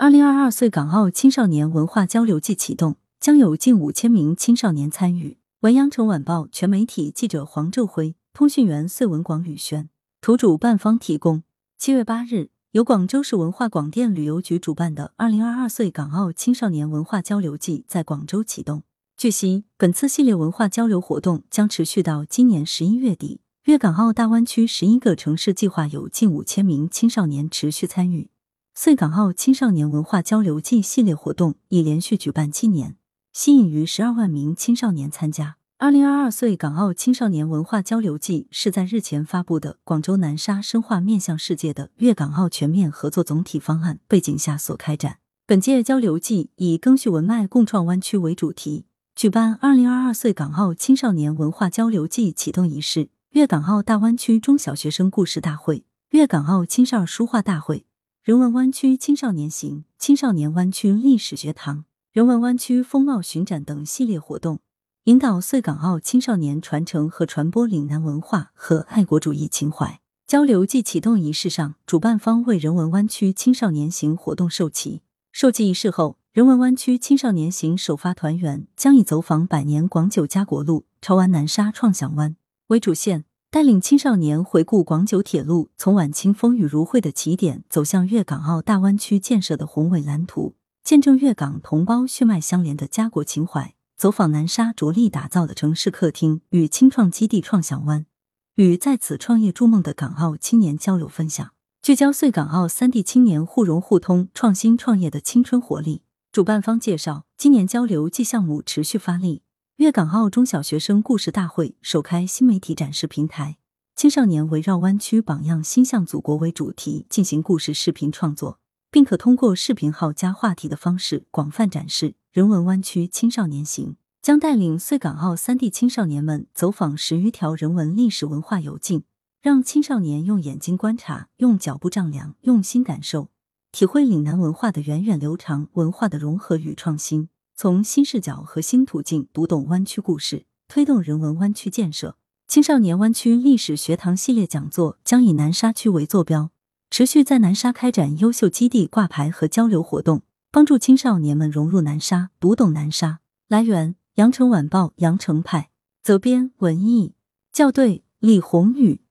二零二二岁港澳青少年文化交流季启动，将有近五千名青少年参与。文阳城晚报全媒体记者黄昼辉，通讯员穗文广宇轩，图主办方提供。七月八日，由广州市文化广电旅游局主办的二零二二岁港澳青少年文化交流季在广州启动。据悉，本次系列文化交流活动将持续到今年十一月底。粤港澳大湾区十一个城市计划有近五千名青少年持续参与。穗港澳青少年文化交流季系列活动已连续举办七年，吸引逾十二万名青少年参加。二零二二岁港澳青少年文化交流季是在日前发布的广州南沙深化面向世界的粤港澳全面合作总体方案背景下所开展。本届交流季以“更续文脉，共创湾区”为主题，举办二零二二岁港澳青少年文化交流季启动仪式、粤港澳大湾区中小学生故事大会、粤港澳青少书画大会。人文湾区青少年行、青少年湾区历史学堂、人文湾区风貌巡展等系列活动，引导穗港澳青少年传承和传播岭南文化和爱国主义情怀。交流暨启动仪式上，主办方为人文湾区青少年行活动授旗。授旗仪式后，人文湾区青少年行首发团员将以走访百年广九家国路、潮玩南沙创想湾为主线。带领青少年回顾广九铁路从晚清风雨如晦的起点，走向粤港澳大湾区建设的宏伟蓝图，见证粤港同胞血脉相连的家国情怀；走访南沙着力打造的城市客厅与青创基地创想湾，与在此创业筑梦的港澳青年交流分享，聚焦穗港澳三地青年互融互通、创新创业的青春活力。主办方介绍，今年交流季项目持续发力。粤港澳中小学生故事大会首开新媒体展示平台，青少年围绕湾区榜样、心向祖国为主题进行故事视频创作，并可通过视频号加话题的方式广泛展示。人文湾区青少年行将带领穗港澳三地青少年们走访十余条人文历史文化游径，让青少年用眼睛观察，用脚步丈量，用心感受，体会岭南文化的源远流长、文化的融合与创新。从新视角和新途径读懂湾区故事，推动人文湾区建设。青少年湾区历史学堂系列讲座将以南沙区为坐标，持续在南沙开展优秀基地挂牌和交流活动，帮助青少年们融入南沙，读懂南沙。来源：羊城晚报羊城派，责编：文艺，校对：李红宇。